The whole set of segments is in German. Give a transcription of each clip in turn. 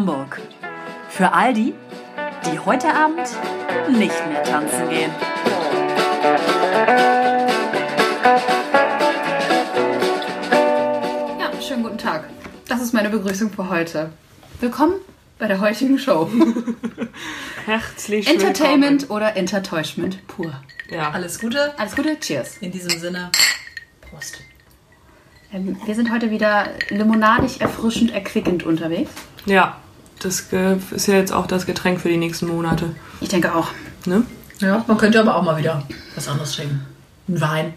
Hamburg. Für all die, die heute Abend nicht mehr tanzen gehen. Ja, schönen guten Tag. Das ist meine Begrüßung für heute. Willkommen bei der heutigen Show. Herzlich Entertainment oder Entertäuschment pur. willkommen. Ja. Alles Gute. Alles Gute, cheers. In diesem Sinne, Prost. Ähm, Wir sind heute wieder limonadig, erfrischend, erquickend unterwegs. ja, das ist ja jetzt auch das Getränk für die nächsten Monate. Ich denke auch. Ne? Ja, man könnte aber auch mal wieder was anderes trinken. Ein Wein.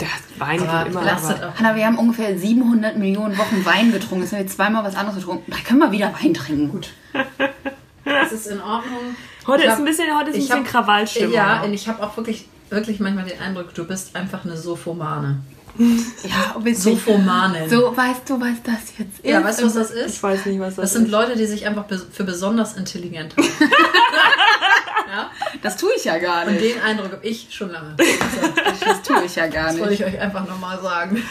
Der Wein Aber immer. Aber. Hanna, wir haben ungefähr 700 Millionen Wochen Wein getrunken. Jetzt haben wir zweimal was anderes getrunken. Da können wir wieder Wein trinken. Gut. Das ist in Ordnung. heute Ich ist ein bisschen, heute ist ein bisschen hab- Krawallstimmung. Ja, und ich habe auch wirklich, wirklich manchmal den Eindruck, du bist einfach eine Sophomane. Ja. Sophomanin. So, weißt du, was das jetzt ist? Ja, weißt du, was das ich ist? weiß nicht, was das, Das sind ist. Leute, die sich einfach für besonders intelligent halten. Das tue ich ja gar Und nicht. den Eindruck habe ich schon lange. Das tue ich ja gar Das wollte nicht. ich euch einfach nochmal sagen.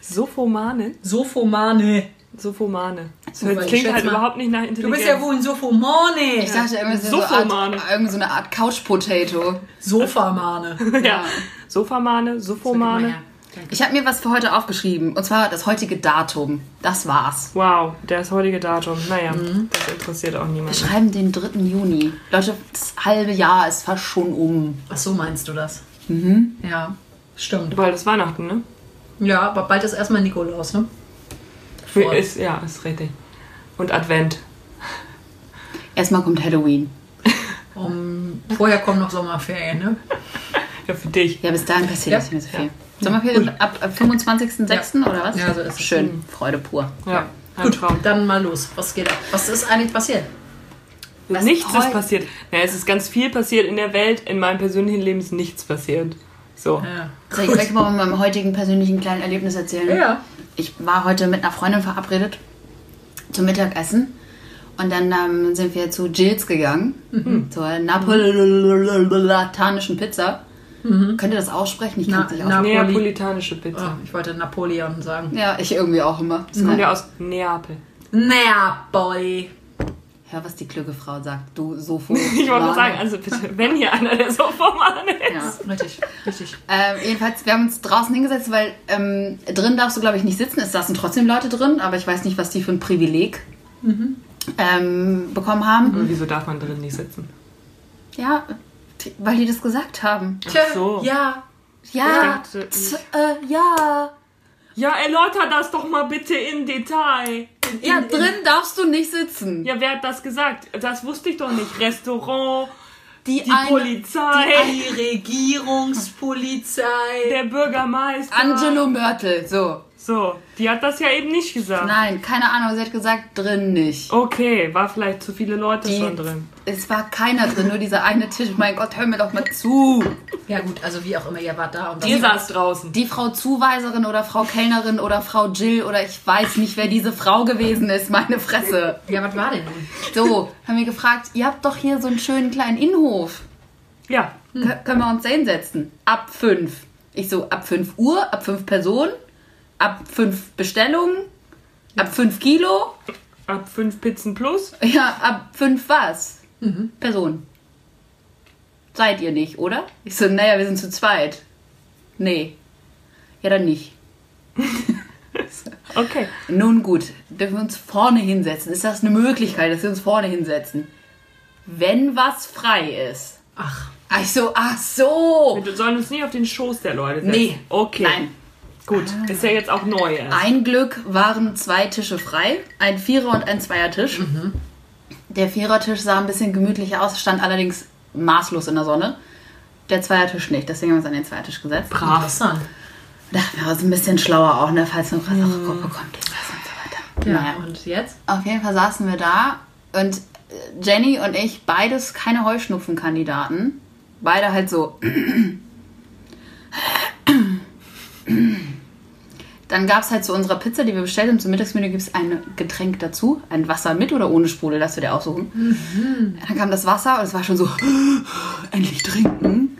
Sophomane? Sophomane. Sophomane. Das Super, ich klingt halt mal, überhaupt nicht nach Du Intelligenz. bist ja wohl ein Sophomane. Ich dachte irgendwie so, so, Sofomane. Art, irgend so eine Art Couch-Potato. Sofamane. ja. Sofamane, Sophomane. Ich habe mir was für heute aufgeschrieben. Und zwar das heutige Datum. Das war's. Wow, das heutige Datum. Naja, Mhm. das interessiert auch Wir niemanden. schreiben den 3. Juni. Leute, das halbe Jahr ist fast schon um. Ach so meinst du das? Mhm. Ja, stimmt. Bald ist Weihnachten, ne? Ja, aber bald ist erstmal Nikolaus, ne? Vor. Ist, ja, ist richtig. Und Advent. Erstmal kommt Halloween. Um, vorher kommen noch Sommerferien, ne? Ja, für dich. Ja, bis dahin passiert Ja. nicht mehr so viel. Sommerferien ab, ab 25.06. oder was? Ja, so ist es. Schön. Freude pur. Ja, ein Gut, Traum. dann mal los. Was geht ab? Was ist eigentlich passiert? Was nichts ist passiert. Ja, es ist ganz viel passiert in der Welt. In meinem persönlichen Leben ist nichts passiert. So. Ja. Soll ich euch mal von meinem heutigen persönlichen kleinen Erlebnis erzählen? Ja. Ich war heute mit einer Freundin verabredet zum Mittagessen. Und dann ähm, sind wir zu Jills gegangen, Mhm. zur napolitanischen Pizza. Könnt ihr das aussprechen? Ich kann es nicht aussprechen. Neapolitanische Pizza. Oh, ich wollte Napoleon sagen. Ja, ich irgendwie auch immer. Das kommt ja aus Neapel. Neapoli. Hör, was die kluge Frau sagt. Du Sofo. Ich wollte nur sagen, also bitte, wenn hier einer der Sofamann ist. Ja. Richtig, richtig. Ähm, jedenfalls, wir haben uns draußen hingesetzt, weil ähm, drin darfst du, glaube ich, nicht sitzen. Es saßen trotzdem Leute drin, aber ich weiß nicht, was die für ein Privileg ähm, bekommen haben. Aber wieso darf man drin nicht sitzen? Ja, weil die das gesagt haben. Tja, so. ja. Ja, dachte, äh, ja. Ja, erläuter das doch mal bitte in Detail. Ja, drin darfst du nicht sitzen. Ja, wer hat das gesagt? Das wusste ich doch nicht. Restaurant, Die, die eine- Polizei, Die Regierungspolizei. der Bürgermeister. Angelo Mörtel, so. So, die hat das ja eben nicht gesagt. Nein, keine Ahnung, sie hat gesagt, drin nicht. Okay, war vielleicht zu viele Leute Die- schon drin. Es war keiner drin, nur dieser eine Tisch. Mein Gott, hör mir doch mal zu. Ja gut, also wie auch immer, ihr wart da. Und Ihr saß draußen. Die Frau Zuweiserin oder Frau Kellnerin oder Frau Jill oder ich weiß nicht, wer diese Frau gewesen ist, meine Fresse. Ja, was war denn nun? So, haben wir gefragt, ihr habt doch hier so einen schönen kleinen Innenhof. Ja, Kö- können wir uns da hinsetzen? Ab fünf. Ich so, ab fünf Uhr, ab fünf Personen, ab fünf Bestellungen, ab fünf Kilo, ab fünf Pizzen plus. ja, ab fünf was? Personen. Seid ihr nicht, oder? Ich so, naja, wir sind zu zweit. Nee. Ja, dann nicht. Okay. Nun gut, dürfen wir uns vorne hinsetzen? Ist das eine Möglichkeit, dass wir uns vorne hinsetzen? Wenn was frei ist. Ach, Ach ich so, ach so. Wir sollen uns nicht auf den Schoß der Leute setzen. Nee. Okay. Nein. Gut, ist ja jetzt auch neu. erst. Ein Glück waren zwei Tische frei, ein Vierer- und ein Zweiertisch. Der Vierertisch sah ein bisschen gemütlicher aus, stand allerdings maßlos in der Sonne. Der Zweiertisch nicht, deswegen haben wir uns an den Zweiertisch gesetzt. Brav. interessant. Dachten wir, uns ein bisschen schlauer auch, ne, falls noch was auch Gruppe kommt und so weiter. Ja, Naja. und jetzt? Auf jeden Fall saßen wir da und äh, Jenny und ich, beides keine Heuschnupfenkandidaten. Beide halt so. Dann gab es halt zu unserer Pizza, die wir bestellt haben, zum Mittagsmenü gibt es ein Getränk dazu. Ein Wasser mit oder ohne Sprudel, das wir dir aussuchen. Dann kam das Wasser und es war schon so, endlich trinken.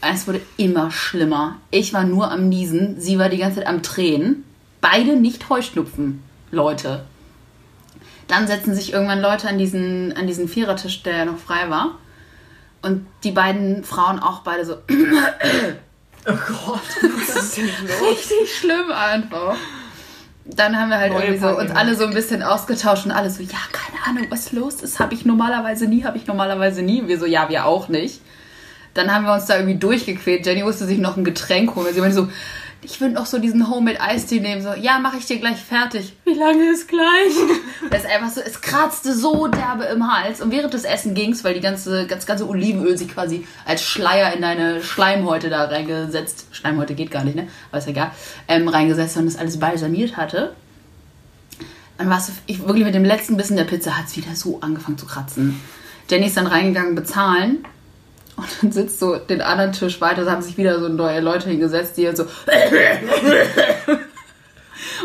Es wurde immer schlimmer. Ich war nur am Niesen, sie war die ganze Zeit am Tränen. Beide nicht Heuschnupfen, Leute. Dann setzen sich irgendwann Leute an diesen, an diesen Vierertisch, der noch frei war. Und die beiden Frauen auch beide so Oh Gott. Was ist denn los? richtig schlimm einfach. Dann haben wir halt Neue irgendwie so uns alle so ein bisschen ausgetauscht und alle so, ja, keine Ahnung, was los ist, habe ich normalerweise nie, habe ich normalerweise nie. Wir so, ja, wir auch nicht. Dann haben wir uns da irgendwie durchgequält. Jenny musste sich noch ein Getränk holen. Sie meinte so, ich würde noch so diesen Homemade Eistee nehmen. So, ja, mache ich dir gleich fertig. Wie lange ist gleich? Das ist einfach so, es kratzte so derbe im Hals. Und während des Essen ging's, weil die ganze, das ganze Olivenöl sich quasi als Schleier in deine Schleimhäute da reingesetzt. Schleimhäute geht gar nicht, ne? Aber ist egal. Ähm, reingesetzt und das alles balsamiert hatte. Dann war es ich, wirklich mit dem letzten Bissen der Pizza hat es wieder so angefangen zu kratzen. Jenny ist dann reingegangen bezahlen und dann sitzt so den anderen Tisch weiter, da haben sich wieder so neue Leute hingesetzt, die halt so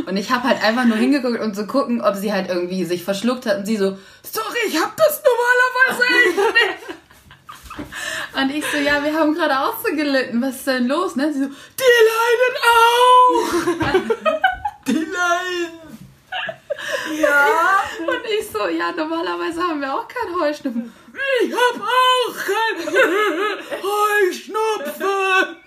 und ich habe halt einfach nur hingeguckt, um zu gucken, ob sie halt irgendwie sich verschluckt hat und sie so, sorry, ich hab das normalerweise nicht. Und ich so, ja, wir haben gerade auch so gelitten, was ist denn los? Ne? Sie so, die leiden auch. Die leiden. Und ich so, ja, normalerweise haben wir auch keinen Heuschnupfen. Ich hab auch keinen Heuschnupfen.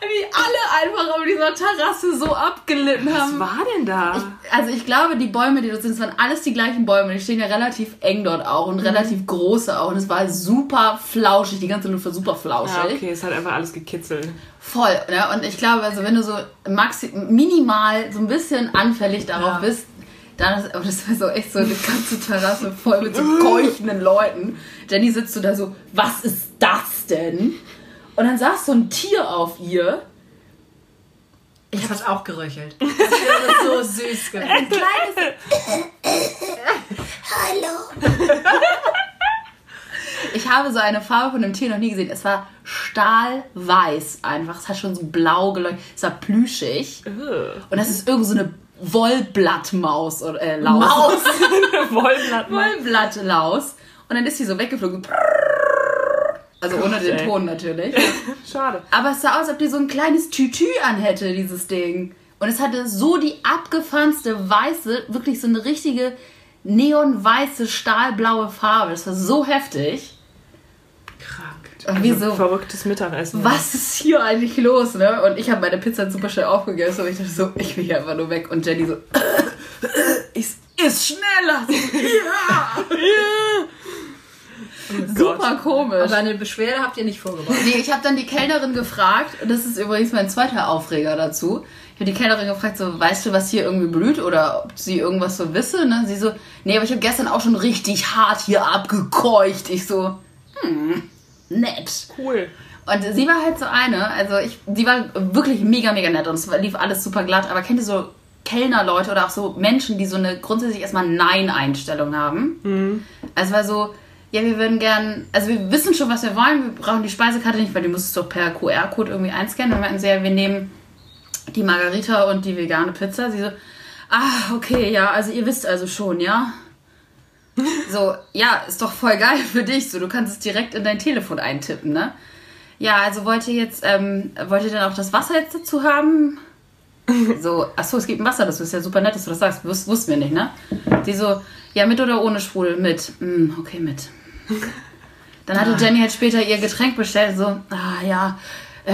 Wie alle einfach auf dieser Terrasse so abgelitten Was haben. war denn da? Also ich glaube, die Bäume, die dort sind, es waren alles die gleichen Bäume. Die stehen ja relativ eng dort auch und relativ große auch. Und es war super flauschig. Die ganze Luft war super flauschig. ja, okay, es hat einfach alles gekitzelt. Voll, ne? Und ich glaube, also wenn du so maxi minimal so ein bisschen anfällig darauf Ja. bist, dann ist, aber das war so echt so eine ganze Terrasse voll mit so keuchenden Leuten. Jenny sitzt so da so, was ist das denn? Und dann saß so ein Tier auf ihr. Ich hab's auch geröchelt. Das wäre so süß gewesen. Ein kleines. Hallo. Ich habe so eine Farbe von einem Tier noch nie gesehen. Es war stahlweiß einfach. Es hat schon so blau geleuchtet. Es war plüschig. Und das ist irgend so eine Wollblattmaus oder äh, Laus. Maus. Wollblatt. Wollblattlaus. Und dann ist sie so weggeflogen. Also ohne den. Ton natürlich. Schade. Aber es sah aus, als ob die so ein kleines Tütü anhätte, dieses Ding. Und es hatte so die abgefahrenste weiße, wirklich so eine richtige neonweiße, stahlblaue Farbe. Das war so heftig. Und wieso? Verrücktes Mittagessen. Was ist hier eigentlich los, ne? Und ich habe meine Pizza super schnell aufgegessen und ich dachte so, ich will hier einfach nur weg. Und Jenny so, ich ist schneller. Ja. Super komisch. Aber eine Beschwerde habt ihr nicht vorgebracht. Nee, ich habe dann die Kellnerin gefragt, und das ist übrigens mein zweiter Aufreger dazu. Ich habe die Kellnerin gefragt, so, weißt du, was hier irgendwie blüht oder ob sie irgendwas so wisse? Ne? Sie so, nee, aber ich habe gestern auch schon richtig hart hier abgekeucht. Ich so, hm, nett. Cool. Und sie war halt so eine, also ich, sie war wirklich mega, mega nett und es lief alles super glatt, aber kennt ihr so Kellnerleute oder auch so Menschen, die so eine grundsätzlich erstmal Nein-Einstellung haben? Also war so, ja, wir würden gern, also wir wissen schon, was wir wollen, wir brauchen die Speisekarte nicht, weil die musst du doch per QR-Code irgendwie einscannen. Und wir meinten sie, ja, wir nehmen die Margarita und die vegane Pizza. Sie so, ah, okay, ja, also ihr wisst also schon, ja? So, ja, ist doch voll geil für dich. So, du kannst es direkt in dein Telefon eintippen, ne? Ja, also wollt ihr jetzt, ähm, wollt ihr dann auch das Wasser jetzt dazu haben? So, achso, es gibt ein Wasser, das ist ja super nett, dass du das sagst. Wus wussten wir nicht, ne? Die so, ja, mit oder ohne Sprudel? Mit. Hm, okay, mit. Dann hatte Jenny halt später ihr Getränk bestellt, so, ah ja,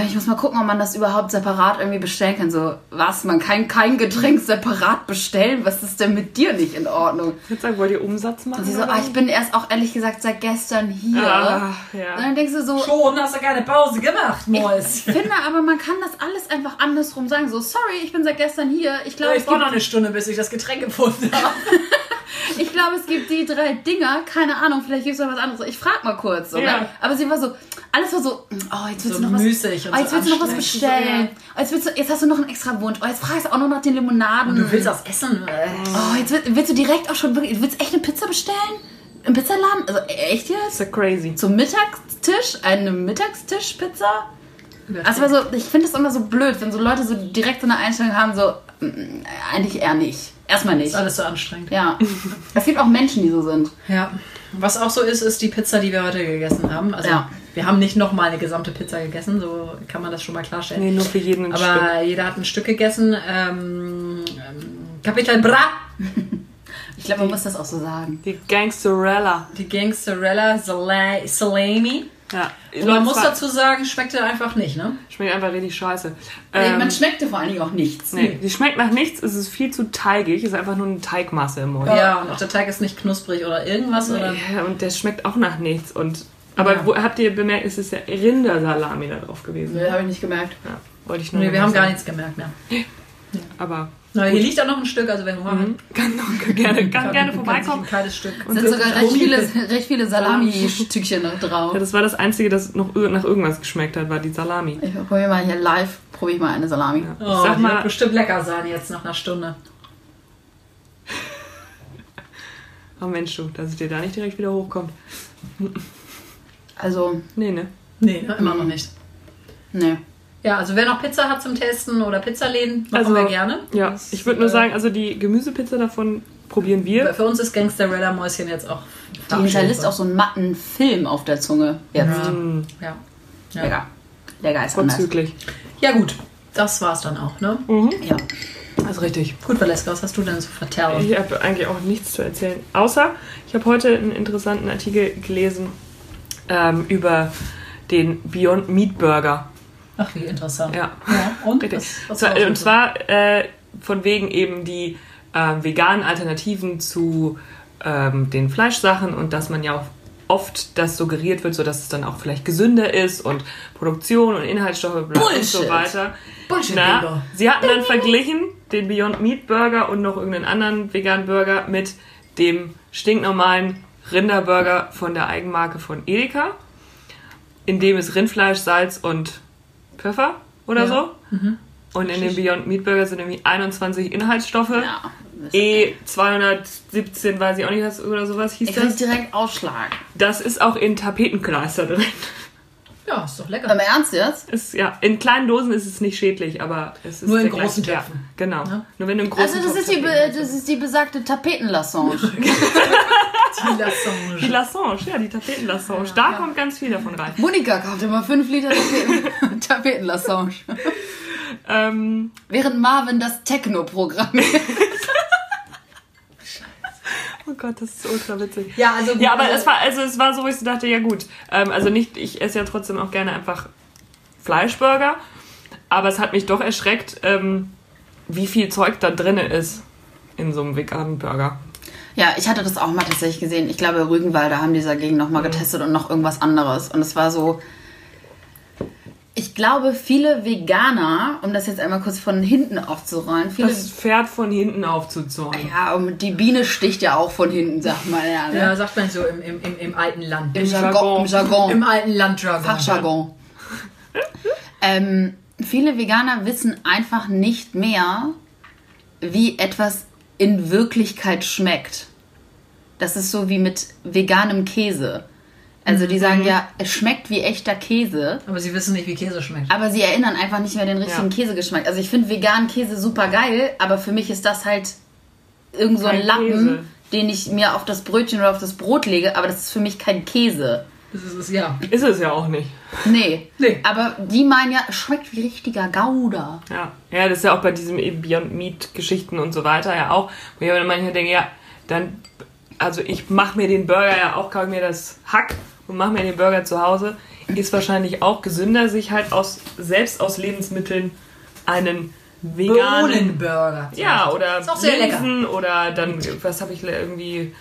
ich muss mal gucken, ob man das überhaupt separat irgendwie bestellen kann. So, was, man kann kein Getränk separat bestellen? Was ist denn mit dir nicht in Ordnung? Ich würde sagen, wollt ihr Umsatz machen? Und sie so, ah, ich bin erst auch ehrlich gesagt seit gestern hier. Ah, Und ja. dann denkst du so, Schon hast du keine Pause gemacht, Mäus. ich finde aber, man kann das alles einfach andersrum sagen. So, sorry, ich bin seit gestern hier. Ich glaube, Ich es, brauche noch eine Stunde, bis ich das Getränk gefunden habe. ich glaube, es gibt die drei Dinger. Keine Ahnung, vielleicht gibt es noch was anderes. Ich frag mal kurz. So, Ja. ne? Aber sie war so, alles war so, oh, jetzt willst So noch was, müßig und oh, jetzt so willst du noch was bestellen. Oh, jetzt, willst du, jetzt hast du noch einen extra Wunsch. Oh, jetzt fragst du auch noch nach den Limonaden. Du willst was essen? Oh, jetzt willst, willst du direkt auch schon wirklich, du willst echt eine Pizza bestellen? Im Pizzaladen? Also echt jetzt? Ja crazy. Zum Mittagstisch? Eine Mittagstisch-Pizza? Also war so, ich finde das immer so blöd, wenn so Leute so direkt so eine Einstellung haben, so, eigentlich eher nicht. Erstmal nicht. ist alles so anstrengend. Ja. Es gibt auch Menschen, die so sind. Ja. Was auch so ist, ist die Pizza, die wir heute gegessen haben. Also Ja. wir haben nicht nochmal eine gesamte Pizza gegessen, so kann man das schon mal klarstellen. Nee, nur für jeden ein Aber jeder hat ein Stück gegessen. Ähm, ähm, Kapital Bra Ich glaube, man muss das auch so sagen. Die Gangsterella. Die Gangsterella Sala- Salami. Ja. Und man muss dazu sagen, schmeckte einfach nicht, ne? Schmeckt einfach richtig scheiße. man Ähm, schmeckte vor allen Dingen auch nichts. nee, die schmeckt nach nichts, es ist viel zu teigig, es ist einfach nur eine Teigmasse im Mund. Ja, und auch der Teig ist nicht knusprig oder irgendwas. Oder? Ja, und der schmeckt auch nach nichts. Und, aber Ja. wo, habt ihr bemerkt, es ist ja Rindersalami da drauf gewesen. Nee, habe ich nicht gemerkt. Ja, wollte ich nur Nee, wir haben gar nichts gemerkt mehr. Aber Na, hier liegt auch noch ein Stück, also wer Hunger hat, kann, gerne, kann gerne kann sich vorbeikommen. ein kleines Stück. Es sind sogar recht viele, recht viele Salami-Stückchen noch drauf. Ja, das war das Einzige, das noch nach irgendwas geschmeckt hat, war die Salami. Ich probiere mal hier live, probiere ich mal eine Salami. Ja. Oh, Sag die wird mal, bestimmt lecker sein jetzt nach einer Stunde. oh Mensch, du, dass es dir da nicht direkt wieder hochkommt. Also, Nee, ne? Nee, immer noch nicht. ne. Ja, also wer noch Pizza hat zum Testen oder Pizzaläden, machen Also, wir gerne. Ja, Das, ich würde nur äh, sagen, also die Gemüsepizza davon probieren wir. Für uns ist Gangsterella Mäuschen jetzt auch Die hinterlässt auch so einen matten Film auf der Zunge. Jetzt. Ja. Mm, Ja. Ja. Lecker. Lecker ist anders. vorzüglich. ja, gut. Das war's dann auch, ne? Ja. Das ist richtig. Gut, Valeska, was hast du denn so vertellt? Ich habe eigentlich auch nichts zu erzählen. Außer, ich habe heute einen interessanten Artikel gelesen ähm, über den Beyond Meat Burger. Ach, wie interessant. Ja. Ja, und? Was, was Zwar- war das und so? zwar äh, von wegen eben die äh, veganen Alternativen zu ähm, den Fleischsachen und dass man ja auch oft das suggeriert wird, sodass es dann auch vielleicht gesünder ist und Produktion und Inhaltsstoffe bla und so Bullshit. weiter. Bullshit, Na, sie hatten dann verglichen den Beyond Meat Burger und noch irgendeinen anderen veganen Burger mit dem stinknormalen Rinderburger von der Eigenmarke von Edeka, in dem es Rindfleisch, Salz und Pfeffer oder Ja. so. Und in dem Beyond Meat Burger sind irgendwie 21 Inhaltsstoffe. Ja. E 217, weiß ich auch nicht, was oder sowas hieß Ich das. direkt ausschlagen. Das ist auch in Tapetenkleister drin. Ja, ist doch lecker. Im Ernst jetzt? Ist, ja, in kleinen Dosen ist es nicht schädlich, aber es ist Nur in großen gleiche- Töpfen. Ja, genau. Ja. Nur wenn du großen Also das Topf ist, die, das ist die besagte Tapetenlassange. Die Lassange. Die Lassange, ja, die Tapetenlassange. Da kommt ganz viel davon rein. Monika kauft immer 5 Liter Tapeten, Tapetenlassange. Ähm, Während Marvin das Techno-Programm oh Gott, das ist ultra witzig. Ja, also Ja, aber es war, also es war so, wo ich so dachte, ja gut. Ähm, also nicht, ich esse ja trotzdem auch gerne einfach Fleischburger. Aber es hat mich doch erschreckt, ähm, wie viel Zeug da drin ist in so einem veganen Burger. Ja, ich hatte das auch mal tatsächlich gesehen. Ich glaube, Rügenwalder haben die dagegen nochmal getestet und noch irgendwas anderes. Und es war so. Ich glaube, viele Veganer, um das jetzt einmal kurz von hinten aufzurollen, viele. Das Pferd von hinten aufzuzäumen. ja, und die Biene sticht ja auch von hinten, sagt man ja. Ne? Ja, sagt man so im, im, im, im alten Land. Im Jargon. Jargon. Im Jargon. Im alten Landjargon. Fachjargon. ähm, viele Veganer wissen einfach nicht mehr, wie etwas in Wirklichkeit schmeckt. Das ist so wie mit veganem Käse. Also die sagen ja, es schmeckt wie echter Käse, Aber sie wissen nicht, wie Käse schmeckt. aber sie erinnern einfach nicht mehr den richtigen Ja. Käsegeschmack. Also ich finde veganen Käse super geil, aber für mich ist das halt irgend so ein Lappen, Käse. den ich mir auf das Brötchen oder auf das Brot lege, aber das ist für mich kein Käse. Das ist es, ja. Ist es ja auch nicht. Nee. Nee. Aber die meinen ja, es schmeckt wie richtiger Gouda. Ja. ja, das ist ja auch bei diesen eben Beyond Meat Geschichten und so weiter ja auch, wo ich aber manchmal denke, ja, dann, also ich mache mir den Burger ja auch, kaufe mir das Hack und mache mir den Burger zu Hause. Ist wahrscheinlich auch gesünder, sich halt aus, selbst aus Lebensmitteln einen veganen Bohnenburger. Ja, oder Ist auch sehr lecker. Oder dann, was habe ich irgendwie,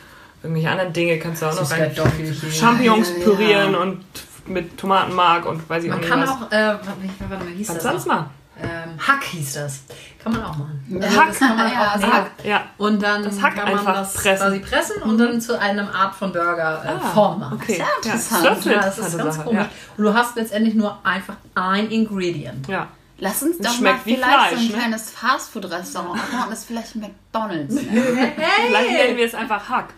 irgendwelche anderen Dinge kannst du auch noch rein. Champignons Ja, ja, ja. pürieren und mit Tomatenmark und weiß ich Man auch nicht kann was. auch, äh, wie- warte mal, wie hieß Was das? sonst mal? Ähm, Hack hieß das. Kann man auch machen. Hack, das kann man ja, auch also. Hack. Ja, Und dann Das Hack kann man einfach das pressen. quasi pressen und dann zu einem Art von Burger äh, Ah, Form machen. okay. ja Ja, interessant. das ist eine Ja, das ist ganz Sache. komisch. Ja. Und du hast letztendlich nur einfach ein Ingredient. ja. Lass uns Das doch schmeckt mal wie vielleicht so Fleisch, ein ne? kleines Fastfood-Restaurant machen das vielleicht McDonalds. nennen. Vielleicht nennen wir es einfach Hack.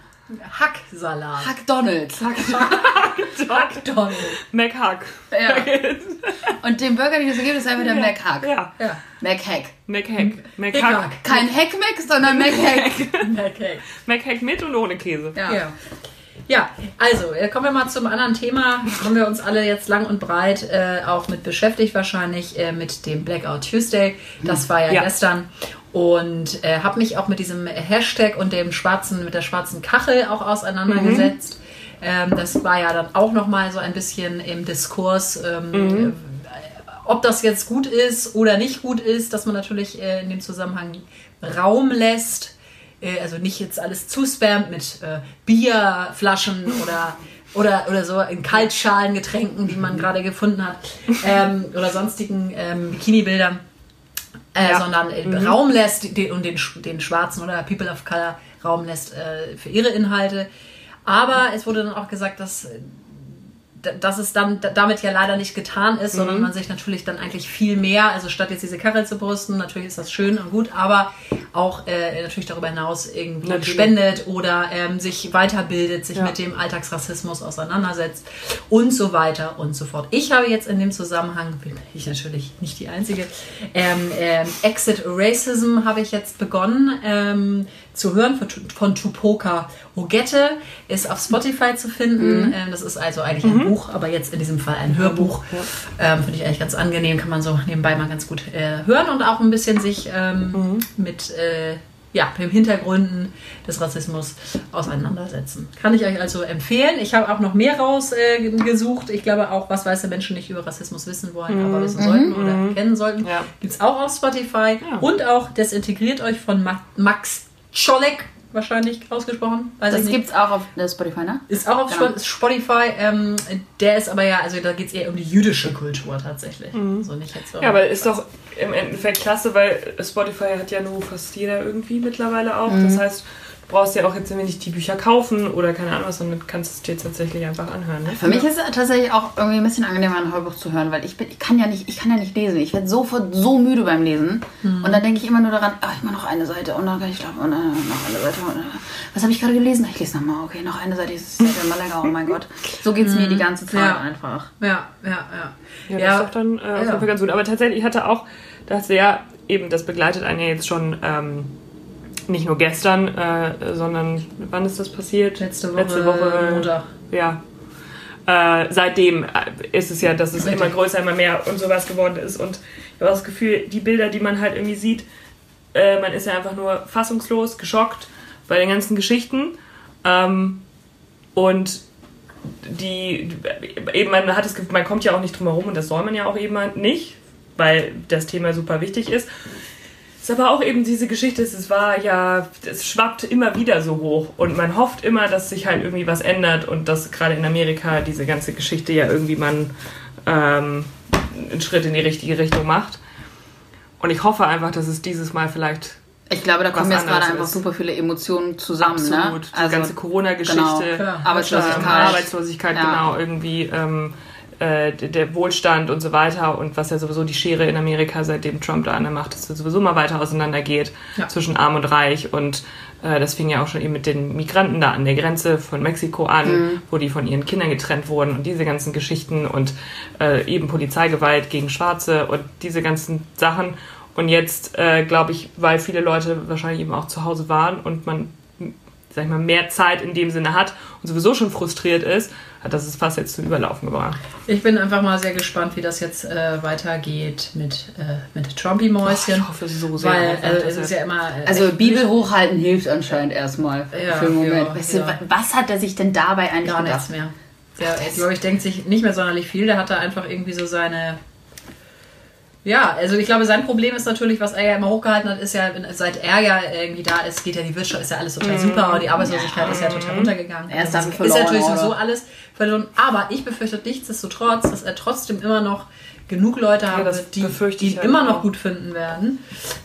Hacksalat. McDonalds. Hackdonald. McHack. Ja. Und den Burger, den es gibt, ist einfach der McHack. Ja, Ja. McHack. McHack. McHack. Hickhack. Kein Hackmack, sondern McHack. Okay. McHack mit und ohne Käse. Ja. Ja. Ja, also, äh, kommen wir mal zum anderen Thema. Haben wir uns alle jetzt lang und breit äh, auch mit beschäftigt, wahrscheinlich äh, mit dem Blackout Tuesday. Das war ja, Ja. gestern. Und äh, habe mich auch mit diesem Hashtag und dem schwarzen, mit der schwarzen Kachel auch auseinandergesetzt. Ähm, das war ja dann auch nochmal so ein bisschen im Diskurs, ähm, äh, ob das jetzt gut ist oder nicht gut ist, dass man natürlich äh, in dem Zusammenhang Raum lässt. Äh, also nicht jetzt alles zuspammt mit äh, Bierflaschen oder oder, oder so in Kaltschalengetränken, die man gerade gefunden hat, ähm, oder sonstigen ähm, Bikini-Bildern, äh, Ja. sondern Mhm. Raum lässt den, und den, den Schwarzen oder People of Color Raum lässt äh, für ihre Inhalte. Aber es wurde dann auch gesagt, dass, dass es dann damit ja leider nicht getan ist, Mhm. sondern man sich natürlich dann eigentlich viel mehr, also statt jetzt diese Karre zu brüsten, natürlich ist das schön und gut, aber auch äh, natürlich darüber hinaus irgendwie Natürlich. spendet oder ähm, sich weiterbildet, sich Ja. mit dem Alltagsrassismus auseinandersetzt und so weiter und so fort. Ich habe jetzt in dem Zusammenhang, bin ich natürlich nicht die Einzige, ähm, ähm, Exit Racism habe ich jetzt begonnen ähm, zu hören von, von Tupoka Ogette, ist auf Spotify zu finden. Ähm, das ist also eigentlich ein Buch, aber jetzt in diesem Fall ein Hörbuch. Ähm, Finde ich eigentlich ganz angenehm, kann man so nebenbei mal ganz gut äh, hören und auch ein bisschen sich ähm, mit äh, ja, mit den Hintergründen des Rassismus auseinandersetzen. Kann ich euch also empfehlen. Ich habe auch noch mehr rausgesucht. Äh, ich glaube auch, was weiße Menschen nicht über Rassismus wissen wollen, aber wissen sollten oder kennen sollten. Ja. Gibt es auch auf Spotify. Ja. Und auch Desintegriert euch von Ma Max Czolek, wahrscheinlich ausgesprochen. Weiß Das nicht. gibt's auch auf Spotify, ne? Ist auch auf Genau. Spotify. Ähm, der ist aber ja, also da geht es eher um die jüdische Kultur tatsächlich. So nicht jetzt so. Ja, aber ist doch im Endeffekt klasse, weil Spotify hat ja nur fast jeder irgendwie mittlerweile auch. Das heißt, brauchst ja auch jetzt nicht die Bücher kaufen oder keine Ahnung was, sondern kannst es dir tatsächlich einfach anhören. Ne? Für mich ist es tatsächlich auch irgendwie ein bisschen angenehmer, ein Hörbuch zu hören, weil ich, bin, ich, kann, ja nicht, ich kann ja nicht lesen. Ich werde sofort so müde beim Lesen. Und dann denke ich immer nur daran, ach, ich mache noch eine Seite und dann kann ich schlafen und dann noch eine Seite. Und, äh, was habe ich gerade gelesen? Ich lese nochmal, okay, noch eine Seite, das ist ja mal länger, oh mein Gott. So geht es mir die ganze Zeit Ja. einfach. ja, ja, ja. Ja, das ist doch dann äh, auf jeden Fall ganz gut. Aber tatsächlich, ich hatte auch, dachte ja, eben, das begleitet einen ja jetzt schon ähm, nicht nur gestern, äh, sondern wann ist das passiert? Letzte Woche, Letzte Woche Montag. Ja. Äh, seitdem äh, ist es ja, dass es Richtig. immer größer, immer mehr und sowas geworden ist. Und ich habe das Gefühl, die Bilder, die man halt irgendwie sieht, äh, man ist ja einfach nur fassungslos, geschockt bei den ganzen Geschichten. Ähm, und die, eben man hat Gefühl, man kommt ja auch nicht drum herum und das soll man ja auch eben nicht, weil das Thema super wichtig ist. Es ist aber auch eben diese Geschichte, es war ja, es schwappt immer wieder so hoch und man hofft immer, dass sich halt irgendwie was ändert und dass gerade in Amerika diese ganze Geschichte ja irgendwie man ähm, einen Schritt in die richtige Richtung macht. Und ich hoffe einfach, dass es dieses Mal vielleicht Ich glaube, da kommen jetzt gerade einfach ist. super viele Emotionen zusammen. absolut Ne? die ganze Corona-Geschichte, genau. Arbeitslosigkeit. Arbeitslosigkeit, Ja. genau, irgendwie ähm, äh, der- Wohlstand und so weiter und was ja sowieso die Schere in Amerika, seitdem Trump da an der Macht ist, sowieso mal weiter auseinandergeht Ja. zwischen Arm und Reich und äh, das fing ja auch schon eben mit den Migranten da an der Grenze von Mexiko an, wo die von ihren Kindern getrennt wurden und diese ganzen Geschichten und äh, eben Polizeigewalt gegen Schwarze und diese ganzen Sachen. Und jetzt, äh, glaube ich, weil viele Leute wahrscheinlich eben auch zu Hause waren und man sag ich mal, mehr Zeit in dem Sinne hat und sowieso schon frustriert ist, hat das es fast jetzt zum Überlaufen gebracht. Ich bin einfach mal sehr gespannt, wie das jetzt äh, weitergeht mit, äh, mit Trumpy-Mäuschen. ich hoffe so sehr. Weil äh, es ist ja immer. Äh, Also Bibel hochhalten hilft anscheinend erstmal Ja, für einen Moment. ja, weißt du, ja. wa- was hat er sich denn dabei eigentlich gar gedacht? nichts mehr. Der, ich glaube, ich denkt sich nicht mehr sonderlich viel. Der hat da einfach irgendwie so seine. Ja, also ich glaube, sein Problem ist natürlich, was er ja immer hochgehalten hat, ist ja, seit er ja irgendwie da ist, geht ja die Wirtschaft, ist ja alles total super und die Arbeitslosigkeit ist ja total runtergegangen. Er ist das dafür ist verloren, natürlich sowieso alles verloren. Aber ich befürchte nichtsdestotrotz, dass er trotzdem immer noch genug Leute das wird, die, ihn halt immer noch auch. gut finden werden.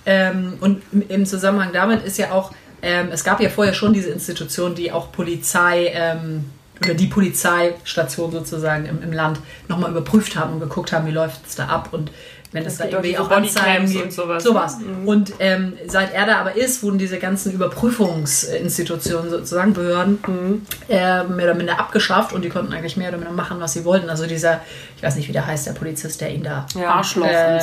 Ähm, und im- im Zusammenhang damit ist ja auch, ähm, es gab ja vorher schon diese Institution, die auch Polizei ähm, oder die Polizeistation sozusagen im, im Land nochmal überprüft haben und geguckt haben, wie läuft es da ab und wenn es da irgendwie auch Anzeigen gibt. und sowas. sowas. Mhm. Und ähm, seit er da aber ist, wurden diese ganzen Überprüfungsinstitutionen sozusagen, Behörden, Mhm. äh, mehr oder minder abgeschafft und die konnten eigentlich mehr oder minder machen, was sie wollten. Also dieser, ich weiß nicht, wie der heißt, der Polizist, der ihn da Ja. Arschloch äh.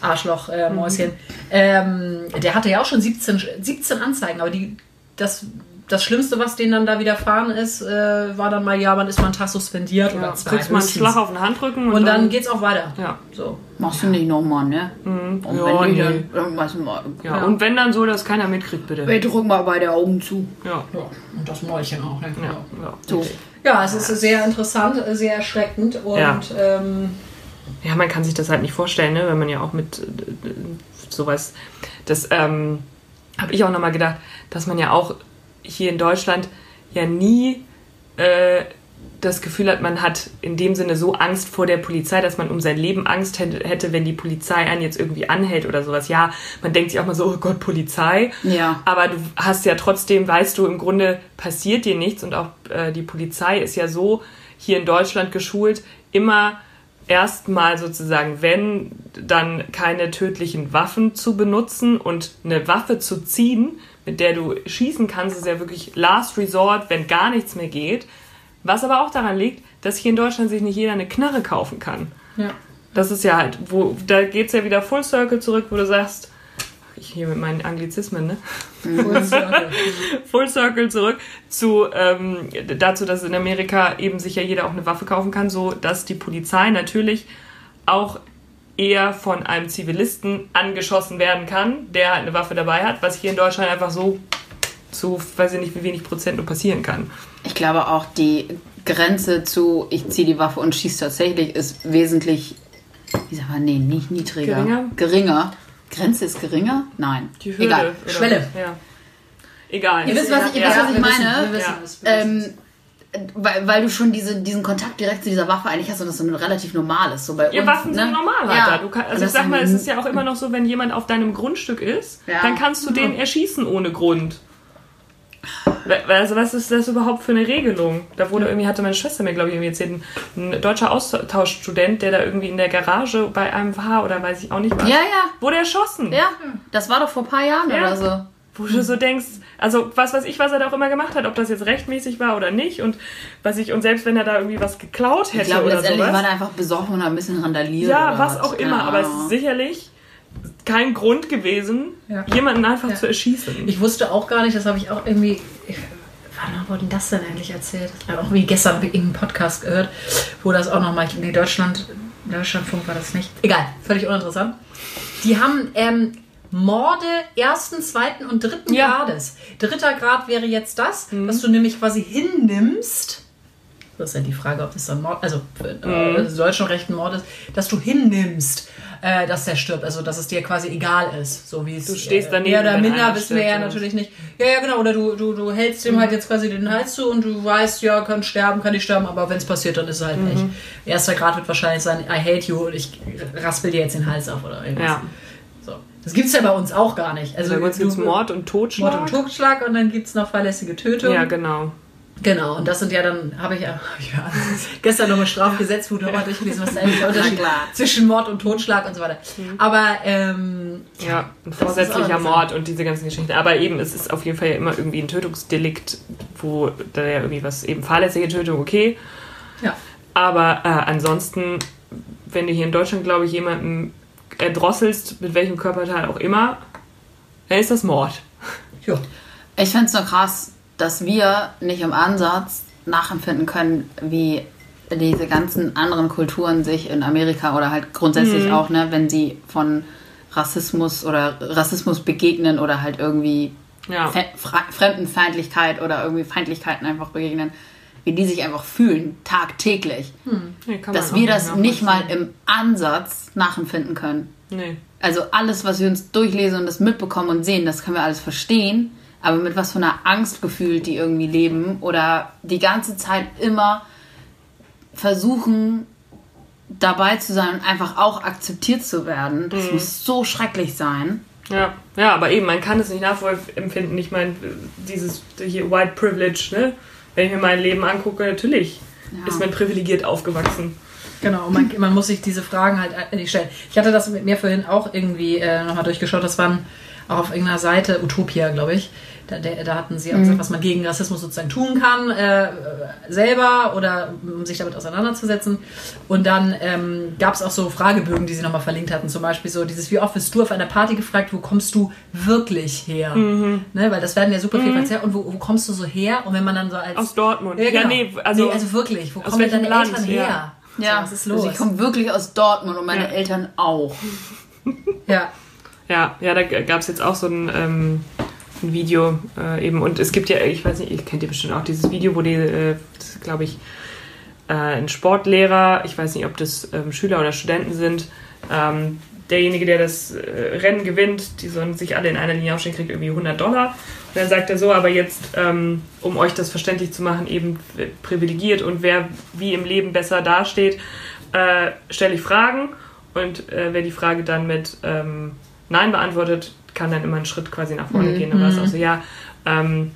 Arschloch, äh, Mhm. Mäuschen. Ähm, der hatte ja auch schon 17, 17 Anzeigen, aber die, das das Schlimmste, was denen dann da widerfahren ist, äh, war dann mal, ja, man ist mal einen Tag suspendiert Ja, oder zwei. kriegst mal einen. Schlag auf den Handrücken und, Und dann geht's auch weiter. Ja. So. Machst du nicht nochmal, ne? Und Ja, wenn die nee. dann irgendwas mal. Ja, und wenn dann so, dass keiner mitkriegt, bitte. Ey, drück mal beide Augen zu. Ja. Ja, und das Mäulchen auch. Ne? Ja, ja. So. Ja, es ist sehr interessant, sehr erschreckend und Ja. ähm, ja, man kann sich das halt nicht vorstellen, ne? wenn man ja auch mit äh, äh, sowas, das ähm, habe ich auch nochmal gedacht, dass man ja auch hier in Deutschland ja nie äh, das Gefühl hat, man hat in dem Sinne so Angst vor der Polizei, dass man um sein Leben Angst hätte, wenn die Polizei einen jetzt irgendwie anhält oder sowas. Ja, man denkt sich auch mal so, oh Gott, Polizei. Ja. Aber du hast ja trotzdem, weißt du, im Grunde passiert dir nichts und auch äh, die Polizei ist ja so hier in Deutschland geschult, immer erstmal sozusagen, wenn dann keine tödlichen Waffen zu benutzen und eine Waffe zu ziehen, mit der du schießen kannst, ist ja wirklich Last Resort, wenn gar nichts mehr geht. Was aber auch daran liegt, dass hier in Deutschland sich nicht jeder eine Knarre kaufen kann. ja. Das ist ja halt, wo, da geht's ja wieder Full Circle zurück, wo du sagst, ich hier mit meinen Anglizismen, ne? Full Circle zurück zu ähm, dazu, dass in Amerika eben sich ja jeder auch eine Waffe kaufen kann, so dass die Polizei natürlich auch eher von einem Zivilisten angeschossen werden kann, der halt eine Waffe dabei hat, was hier in Deutschland einfach so zu, weiß ich nicht, wie wenig Prozent nur passieren kann. Ich glaube auch, die Grenze zu, ich ziehe die Waffe und schieße tatsächlich, ist wesentlich, wie sagt man, nee, nicht niedriger. Geringer? Geringer. Grenze ist geringer? Nein. Die Hürde. Egal. Schwelle. Ja. Egal. Ihr wisst, was ich, ihr Ja, wisst, was ich meine. wir wissen. Ähm, weil, weil du schon diese, diesen Kontakt direkt zu dieser Waffe eigentlich hast und das so ein relativ normales. So bei Ja, uns, Waffen ne? sind normal Ja. kann, also ich sag mal, es ist ja auch immer noch so, wenn jemand auf deinem Grundstück ist, Ja. dann kannst du den erschießen ohne Grund. Also was ist das überhaupt für eine Regelung? Da wurde irgendwie, hatte meine Schwester mir, glaube ich, irgendwie erzählt, ein, ein deutscher Austauschstudent, der da irgendwie in der Garage bei einem war oder weiß ich auch nicht was, Ja, ja. wurde erschossen. Ja, das war doch vor ein paar Jahren Ja. oder so. Wo du so denkst, also was weiß ich, was er da auch immer gemacht hat, ob das jetzt rechtmäßig war oder nicht und was ich, und selbst wenn er da irgendwie was geklaut hätte Ich glaube, oder letztendlich sowas. war der einfach besoffen und hat ein bisschen randaliert. Ja, oder was auch immer, aber es ist sicherlich kein Grund gewesen, Ja. jemanden einfach Ja. zu erschießen. Ich wusste auch gar nicht, das habe ich auch irgendwie. Ich, wann wurde denn das denn eigentlich erzählt? Ich habe auch wie gestern irgendeinen Podcast gehört, wo das auch nochmal. Nee, Deutschland, Deutschlandfunk war das nicht. Egal, völlig uninteressant. Die haben ähm, Morde ersten, zweiten und dritten Ja. Grades. Dritter Grad wäre jetzt das, dass du nämlich quasi hinnimmst. Das ist ja die Frage, ob das dann Mord, also äh, also deutschen Recht ein Mord ist, dass du hinnimmst, äh, dass der stirbt, also dass es dir quasi egal ist, so wie es Du stehst äh, daneben, mehr oder minder wissen wir ja natürlich nicht. Ja, ja, genau. Oder du, du, du hältst dem halt jetzt quasi den Hals zu und du weißt, ja, kann sterben, kann nicht sterben, aber wenn es passiert, dann ist es halt nicht. Erster Grad wird wahrscheinlich sein, I hate you und ich raspel dir jetzt den Hals auf oder irgendwas. Ja. Das gibt's ja bei uns auch gar nicht. Also Bei uns gibt es Mord und Totschlag. Mord und Totschlag und dann gibt's noch fahrlässige Tötung. Ja, genau. Genau, und das sind ja dann, habe ich ja, hab ich ja gestern nochmal Strafgesetzbuch nochmal durchgelesen, was ist eigentlich der Unterschied zwischen Mord und Totschlag und so weiter. Aber, ähm, Ja, ein vorsätzlicher Mord und diese ganzen Geschichten. Aber eben, es ist auf jeden Fall ja immer irgendwie ein Tötungsdelikt, wo da ja irgendwie was, eben fahrlässige Tötung, okay. ja. Aber äh, ansonsten, wenn du hier in Deutschland, glaube ich, jemanden erdrosselst, mit welchem Körperteil auch immer, dann ist das Mord. ja. Ich finde es nur krass, dass wir nicht im Ansatz nachempfinden können, wie diese ganzen anderen Kulturen sich in Amerika oder halt grundsätzlich Mhm. auch, ne, wenn sie von Rassismus oder Rassismus begegnen oder halt irgendwie Ja. Fremdenfeindlichkeit oder irgendwie Feindlichkeiten einfach begegnen, wie die sich einfach fühlen, tagtäglich. Nee, man Dass wir das nicht mal im Ansatz nachempfinden können. Nee. Also alles, was wir uns durchlesen und das mitbekommen und sehen, das können wir alles verstehen. Aber mit was für einer Angst gefühlt die irgendwie leben oder die ganze Zeit immer versuchen dabei zu sein und einfach auch akzeptiert zu werden, das muss so schrecklich sein. Ja, ja, aber eben, man kann es nicht nachempfinden. Ich meine, dieses hier White Privilege, ne? Wenn ich mir mein Leben angucke, natürlich Ja. ist man privilegiert aufgewachsen. Genau, man, man muss sich diese Fragen halt äh, nicht stellen. Ich hatte das mit mir vorhin auch irgendwie äh, nochmal durchgeschaut. Das waren auch auf irgendeiner Seite, Utopia, glaube ich. Da, der, da hatten sie auch gesagt, was man gegen Rassismus sozusagen tun kann, äh, selber oder um sich damit auseinanderzusetzen. Und dann ähm, gab es auch so Fragebögen, die sie nochmal verlinkt hatten. Zum Beispiel so dieses, wie oft wirst du auf einer Party gefragt, wo kommst du wirklich her? Ne, weil das werden ja super viel verzerrt. Und wo, wo kommst du so her? Und wenn man dann so als... Aus Dortmund. Ja, genau. nee, also, nee, also wirklich, wo kommen denn deine Land? Eltern Ja. her? Ja, so, was ist los? Also ich komme wirklich aus Dortmund und meine Ja. Eltern auch. ja. Ja, ja, da gab es jetzt auch so ein, ähm, ein Video äh, eben. Und es gibt ja, ich weiß nicht, ihr kennt ihr bestimmt auch dieses Video, wo die, äh, glaube ich, äh, ein Sportlehrer, ich weiß nicht, ob das ähm, Schüler oder Studenten sind, ähm, derjenige, der das äh, Rennen gewinnt, die sollen sich alle in einer Linie aufstehen, kriegt irgendwie 100 Dollar. Und dann sagt er so, aber jetzt, ähm, um euch das verständlich zu machen, eben privilegiert und wer wie im Leben besser dasteht, äh, stelle ich Fragen und äh, wer die Frage dann mit ähm, Nein beantwortet, kann dann immer einen Schritt quasi nach vorne gehen. Dann war es auch so, ja, ähm,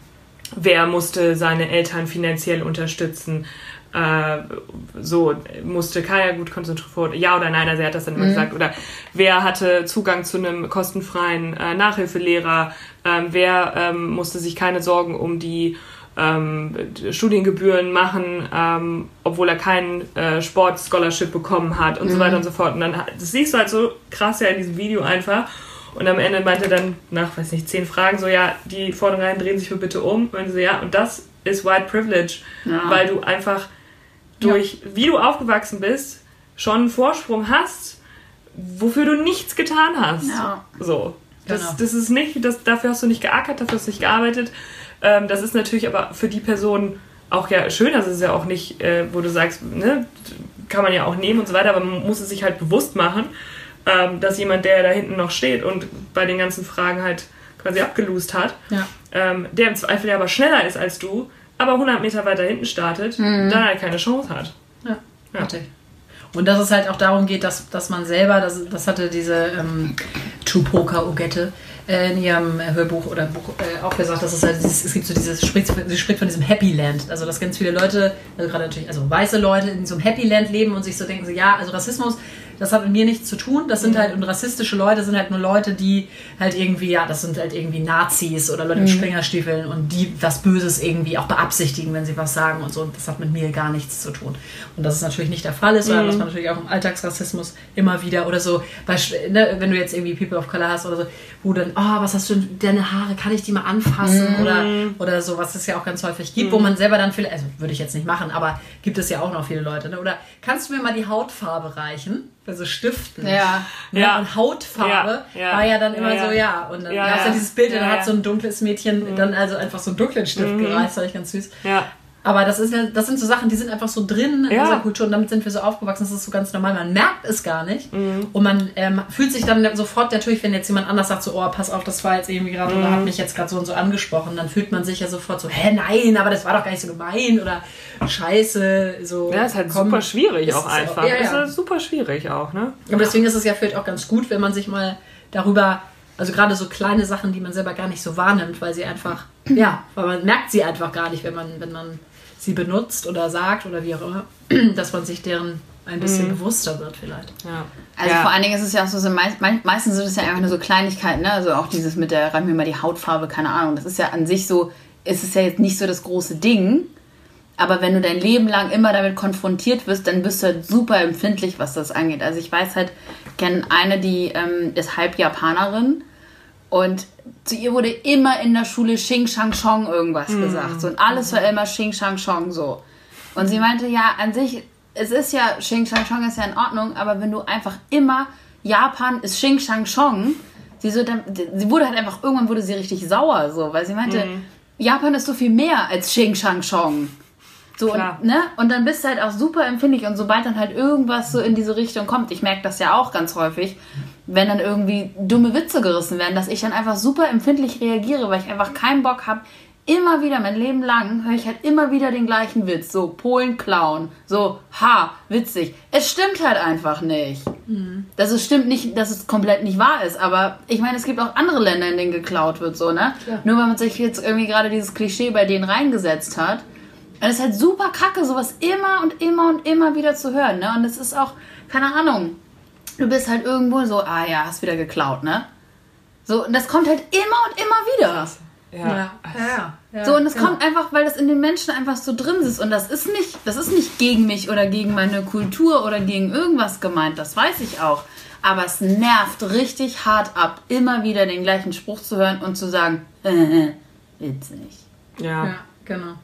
wer musste seine Eltern finanziell unterstützen? Äh, so musste Kaya gut konzentriert, ja oder nein, also er hat das dann immer gesagt. Oder wer hatte Zugang zu einem kostenfreien äh, Nachhilfelehrer? Ähm, wer ähm, musste sich keine Sorgen um die ähm, Studiengebühren machen, ähm, obwohl er kein äh, Sport-Scholarship bekommen hat und so weiter und so fort. Und dann, das siehst du halt so krass ja in diesem Video einfach. Und am Ende meinte er dann nach, weiß nicht, zehn Fragen so, ja, die vorderen Reihen drehen sich mir bitte um. Und so, ja, und das ist White Privilege, Ja. weil du einfach durch, wie du aufgewachsen bist, schon einen Vorsprung hast, wofür du nichts getan hast. Ja. So. Das, Genau. das ist nicht, das, dafür hast du nicht geackert, dafür hast du nicht gearbeitet. Ähm, das ist natürlich aber für die Person auch ja schön, also es ist ja auch nicht, äh, wo du sagst, ne, kann man ja auch nehmen und so weiter, aber man muss es sich halt bewusst machen, ähm, dass jemand, der da hinten noch steht und bei den ganzen Fragen halt quasi abgelost hat, Ja. ähm, der im Zweifel ja aber schneller ist als du, aber 100 Meter weiter hinten startet, dann halt keine Chance hat. Ja, Ja. Und dass es halt auch darum geht, dass, dass man selber, das, das hatte diese ähm, Tupoka Ogette äh, in ihrem äh, Hörbuch oder Buch äh, auch gesagt, dass es halt dieses, es gibt so dieses, spricht, sie spricht von diesem Happy Land. Also dass ganz viele Leute, also gerade natürlich, also weiße Leute in so einem Happy Land leben und sich so denken, so, ja, also Rassismus, das hat mit mir nichts zu tun. Das sind halt, und rassistische Leute sind halt nur Leute, die halt irgendwie, ja, das sind halt irgendwie Nazis oder Leute mit Springerstiefeln und die was Böses irgendwie auch beabsichtigen, wenn sie was sagen und so. Und das hat mit mir gar nichts zu tun. Und dass es natürlich nicht der Fall ist, sondern dass man natürlich auch im Alltagsrassismus immer wieder oder so, bei, ne, wenn du jetzt irgendwie People of Color hast oder so, wo dann, oh, was hast du denn, deine Haare, kann ich die mal anfassen oder, oder so, was es ja auch ganz häufig gibt, wo man selber dann vielleicht, also würde ich jetzt nicht machen, aber gibt es ja auch noch viele Leute, ne? oder kannst du mir mal die Hautfarbe reichen? Bei so Stiften. Ja. Ne? Ja. Und Hautfarbe Ja, ja. war ja dann immer Ja, ja. so, ja. Und dann Ja, gab es ja dieses Bild, und Ja, dann hat so ein dunkles Mädchen dann also einfach so einen dunklen Stift gereißt, fand ich ganz süß. Ja. Aber das ist ja, das sind so Sachen, die sind einfach so drin in Ja. unserer Kultur und damit sind wir so aufgewachsen, das ist so ganz normal. Man merkt es gar nicht. Mhm. Und man ähm, fühlt sich dann sofort natürlich, wenn jetzt jemand anders sagt, so, oh, pass auf, das war jetzt irgendwie gerade oder Mhm. hat mich jetzt gerade so und so angesprochen, dann fühlt man sich ja sofort so, hä, nein, aber das war doch gar nicht so gemein oder scheiße, so. Ja, ist halt komm, super schwierig auch einfach. Ja, ja. Ist halt super schwierig auch, ne? Aber deswegen ist es ja vielleicht auch ganz gut, wenn man sich mal darüber, also gerade so kleine Sachen, die man selber gar nicht so wahrnimmt, weil sie einfach, ja, weil man merkt sie einfach gar nicht, wenn man, wenn man sie benutzt oder sagt oder wie auch immer, dass man sich deren ein bisschen bewusster wird vielleicht. Ja. Also ja. vor allen Dingen ist es ja auch so, so mei- mei- meistens sind es ja einfach nur so Kleinigkeiten, ne? Also auch dieses mit der, rein mir mal die Hautfarbe, keine Ahnung. Das ist ja an sich so, ist es ja jetzt nicht so das große Ding. Aber wenn du dein Leben lang immer damit konfrontiert wirst, dann bist du halt super empfindlich, was das angeht. Also ich weiß halt, ich kenne eine, die ähm, ist halb Japanerin und zu ihr wurde immer in der Schule Xing Shang Chong irgendwas gesagt. So, und alles war immer Xing Shang Chong so. Und sie meinte, ja, an sich, es ist ja, Xing Shang Chong ist ja in Ordnung, aber wenn du einfach immer, Japan ist Xing Shang Chong, sie, so, dann, sie wurde halt einfach, irgendwann wurde sie richtig sauer, so, weil sie meinte, Japan ist so viel mehr als Xing Shang Chong. So, Klar. und, ne? und dann bist du halt auch super empfindlich und sobald dann halt irgendwas so in diese Richtung kommt, ich merke das ja auch ganz häufig, wenn dann irgendwie dumme Witze gerissen werden, dass ich dann einfach super empfindlich reagiere, weil ich einfach keinen Bock habe. Immer wieder, mein Leben lang, höre ich halt immer wieder den gleichen Witz. So, Polen klauen. So, ha, witzig. Es stimmt halt einfach nicht. Dass es stimmt nicht, dass es komplett nicht wahr ist. Aber ich meine, es gibt auch andere Länder, in denen geklaut wird, so, ne? Nur weil man sich jetzt irgendwie gerade dieses Klischee bei denen reingesetzt hat. Und es ist halt super kacke, sowas immer und immer und immer wieder zu hören, ne? Und es ist auch, keine Ahnung, du bist halt irgendwo so, ah ja, hast wieder geklaut, ne? So, und das kommt halt immer und immer wieder. Ja. ja, ja. So, und es genau. kommt einfach, weil das in den Menschen einfach so drin ist. Und das ist nicht, das ist nicht gegen mich oder gegen meine Kultur oder gegen irgendwas gemeint. Das weiß ich auch. Aber es nervt richtig hart ab, immer wieder den gleichen Spruch zu hören und zu sagen, äh, witzig. Ja. Ja, genau.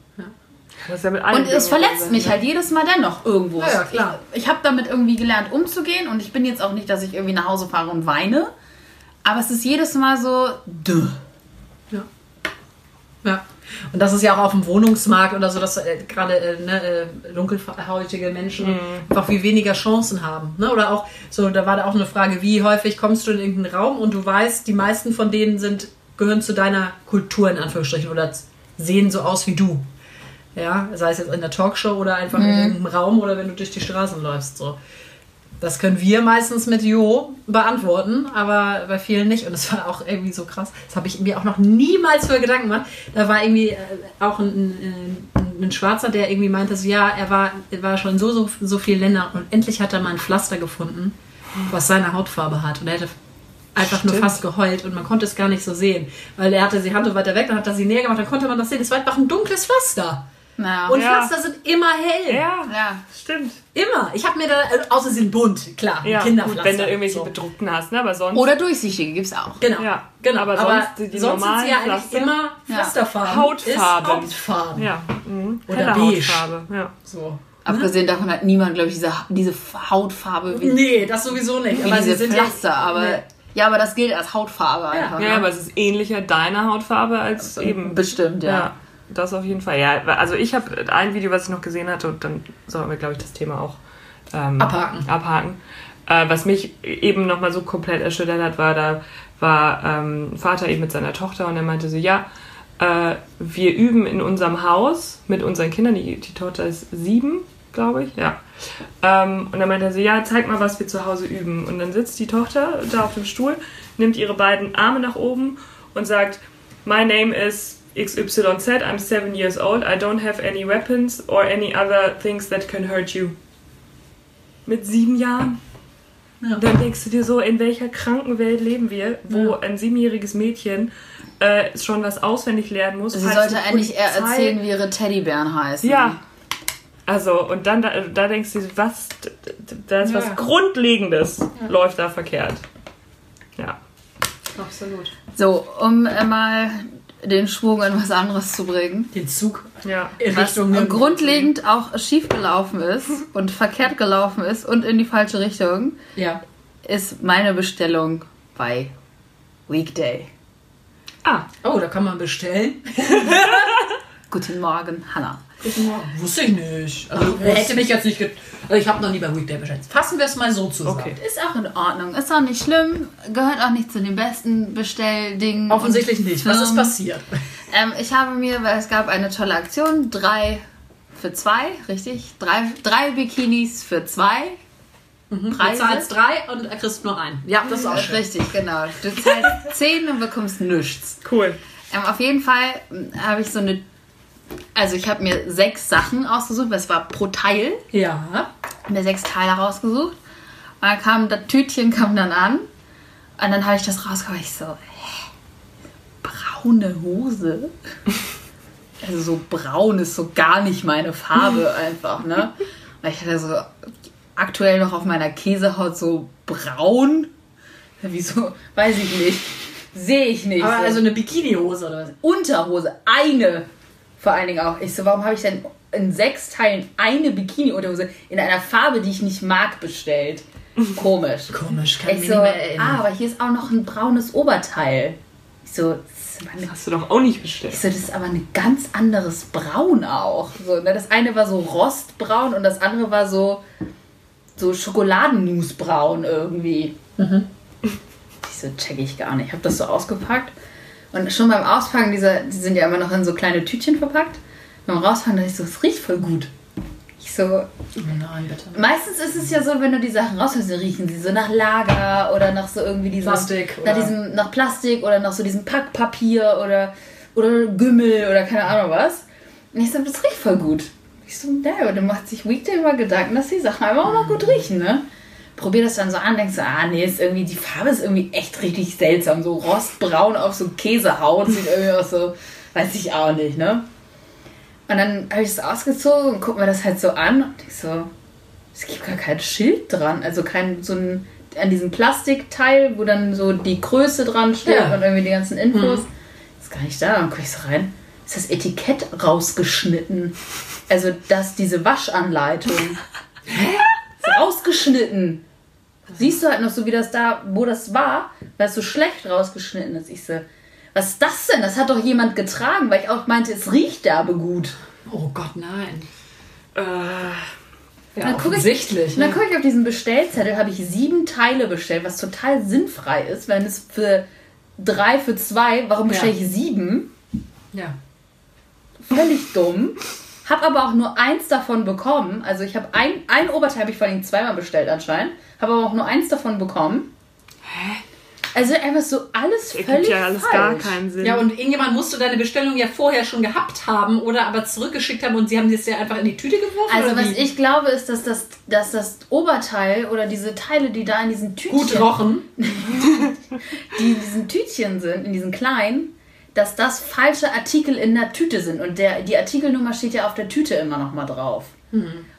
Ja. Das ist ja mit allen Und es verletzt so, mich ne? halt jedes Mal dennoch irgendwo. Ja, ja, klar. Ich, ich habe damit irgendwie gelernt umzugehen und ich bin jetzt auch nicht, dass ich irgendwie nach Hause fahre und weine. Aber es ist jedes Mal so, duh. Ja. Ja. Und das ist ja auch auf dem Wohnungsmarkt oder so, dass äh, gerade äh, ne, äh, dunkelhäutige Menschen einfach viel weniger Chancen haben. Ne? Oder auch, so, da war da auch eine Frage, wie häufig kommst du in irgendeinen Raum und du weißt, die meisten von denen sind, gehören zu deiner Kultur in Anführungsstrichen oder sehen so aus wie du. Ja, sei es jetzt in der Talkshow oder einfach in irgendeinem Raum oder wenn du durch die Straßen läufst. So. Das können wir meistens mit Jo beantworten, aber bei vielen nicht. Und das war auch irgendwie so krass. Das habe ich mir auch noch niemals für Gedanken gemacht. Da war irgendwie äh, auch ein, ein, ein Schwarzer, der irgendwie meinte, so, ja, er war, er war schon so, so, so vielen Ländern und endlich hat er mal ein Pflaster gefunden, was seine Hautfarbe hat. Und er hätte einfach nur Stimmt. fast geheult und man konnte es gar nicht so sehen. Weil er hatte die Hand so weiter weg, dann hat er sie näher gemacht, dann konnte man das sehen. Es war einfach ein dunkles Pflaster. Na, Und Ja. Pflaster sind immer hell. Ja, ja. stimmt. Immer. Ich habe mir da, äh, außer sie sind bunt, klar. Ja, Kinderpflaster. gut, wenn du irgendwelche so. bedruckten hast, ne? Aber sonst. Oder durchsichtige gibt's auch. Genau. Ja, genau. aber Aber, sonst die- sonst sind normalen sie ja eigentlich Pflaster? immer Ja. Pflasterfarben. Hautfarben. Ist Hautfarben. Ja. Mhm. Oder Helle beige. Hautfarbe. Ja. So. Abgesehen davon hat niemand, glaube ich, diese, diese Hautfarbe wie, Nee, das sowieso nicht. wie aber sie diese sind Pflaster. aber Nee. ja, aber das gilt als Hautfarbe einfach. Ja, ne? aber es ist ähnlicher deiner Hautfarbe als eben. Bestimmt, ja. Das auf jeden Fall. Ja, also ich habe ein Video, was ich noch gesehen hatte, und dann sollen wir, glaube ich, das Thema auch ähm, Abhaken. abhaken. Äh, was mich eben nochmal so komplett erschüttert hat, war, da war ähm, Vater eben mit seiner Tochter und er meinte so, ja, äh, wir üben in unserem Haus mit unseren Kindern, die, die Tochter ist sieben, glaube ich, ja. Ähm, und dann meinte er so, ja, zeig mal, was wir zu Hause üben. Und dann sitzt die Tochter da auf dem Stuhl, nimmt ihre beiden Arme nach oben und sagt, My name is XYZ, I'm seven years old, I don't have any weapons or any other things that can hurt you. Mit sieben Jahren. Ja. Dann denkst du dir so, in welcher kranken Welt leben wir, wo Ja. ein siebenjähriges Mädchen äh, schon was auswendig lernen muss. Sie sollte eigentlich eher erzählen, wie ihre Teddybären heißen. Ja. Also, und dann da, da denkst du, was, da ist Ja. was Grundlegendes läuft da verkehrt. Ja. Absolut. So, um äh, mal den Schwung in was anderes zu bringen. Den Zug Ja. in Was Richtung grundlegend auch schief gelaufen ist und verkehrt gelaufen ist und in die falsche Richtung, Ja. ist meine Bestellung bei Weekday. Ah, Oh, da kann man bestellen. Guten Morgen, Hannah. Wusste ich nicht. Also, hätte mich jetzt nicht. Also ich habe noch nie bei Weekday bestellt. Fassen wir es mal so zusammen. Okay. Ist auch in Ordnung. Ist auch nicht schlimm. Gehört auch nicht zu den besten Bestelldingen. Offensichtlich nicht. Was ist Firmen. passiert? Ähm, ich habe mir, weil es gab eine tolle Aktion, drei für zwei, richtig? Drei, drei Bikinis für zwei. Du Preise. zahlst drei und kriegst nur einen. Ja, das ist auch schön. Richtig, genau. Du zahlst zehn und bekommst nichts. cool. Ähm, auf jeden Fall ähm, habe ich so eine. Also ich habe mir sechs Sachen ausgesucht, weil es war pro Teil. Ja. Mir sechs Teile rausgesucht. Und dann kam das Tütchen kam dann an. Und dann habe ich das rausgeholt. Ich so, hä? Braune Hose? Also so braun ist so gar nicht meine Farbe einfach, ne? Und ich hatte so aktuell noch auf meiner Käsehaut so braun. Wieso? Weiß ich nicht. Sehe ich nicht. Aber So. also eine Bikini-Hose oder was? Unterhose, eine vor allen Dingen auch. Ich so, warum habe ich denn in sechs Teilen eine Bikini-Unterhose in einer Farbe, die ich nicht mag, bestellt? Komisch. Komisch, kann Ich ich so, mich nicht mehr erinnern. ah, aber hier ist auch noch ein braunes Oberteil. Ich so, das ist, aber eine, Hast du doch auch nicht bestellt. ich so, das ist aber ein ganz anderes Braun auch. So, ne? Das eine war so rostbraun und das andere war so, so Schokoladenmusbraun irgendwie. Ich so, check ich gar nicht. Ich habe das so ausgepackt. Und schon beim Auspacken, diese, die sind ja immer noch in so kleine Tütchen verpackt. Beim Rauspacken dachte ich so, es riecht voll gut. Ich so, Oh nein, bitte. meistens ist es ja so, wenn du die Sachen rausholst, dann riechen sie so nach Lager oder nach so irgendwie diesem Plastik nach, oder- diesem, nach Plastik oder nach so diesem Packpapier oder, oder Gümmel oder keine Ahnung was. Und ich so, das riecht voll gut. Ich so, naja, dann macht sich Weekday mal Gedanken, dass die Sachen einfach auch noch gut riechen, ne? Probiere das dann so an, denkst so, ah nee, ist irgendwie, die Farbe ist irgendwie echt richtig seltsam. So rostbraun auf so Käsehaut, sieht irgendwie aus so, weiß ich auch nicht, ne? Und dann habe ich das ausgezogen und guck mir das halt so an und ich so, es gibt gar kein Schild dran. Also kein so ein an diesem Plastikteil, wo dann so die Größe dran steht Ja. und irgendwie die ganzen Infos. Ist gar nicht da. Dann gucke ich so rein. Ist das Etikett rausgeschnitten? Also, dass diese Waschanleitung. ist rausgeschnitten. Siehst du halt noch so, wie das da, wo das war, weil es so schlecht rausgeschnitten ist. Ich so, was ist das denn? Das hat doch jemand getragen, weil ich auch meinte, es riecht da aber gut. Oh Gott, nein. Äh, Ja, Dann guck ich- offensichtlich. Und dann Ne? gucke ich auf diesen Bestellzettel, habe ich sieben Teile bestellt, was total sinnfrei ist, wenn es für drei, für zwei, warum bestelle Ja. ich sieben? Ja. Völlig dumm. Hab aber auch nur eins davon bekommen. Also ich habe ein, ein Oberteil habe ich vor allem zweimal bestellt anscheinend. Habe aber auch nur eins davon bekommen. Hä? Also einfach so alles ergibt völlig ja alles falsch. gar keinen Sinn. Ja, und irgendjemand musste deine Bestellung ja vorher schon gehabt haben oder aber zurückgeschickt haben und sie haben das ja einfach in die Tüte geworfen. Also was ich glaube ist, dass das, dass das Oberteil oder diese Teile, die da in diesen Tütchen... gut rochen. die in diesen Tütchen sind, in diesen kleinen, dass das falsche Artikel in der Tüte sind. Und der, die Artikelnummer steht ja auf der Tüte immer noch mal drauf.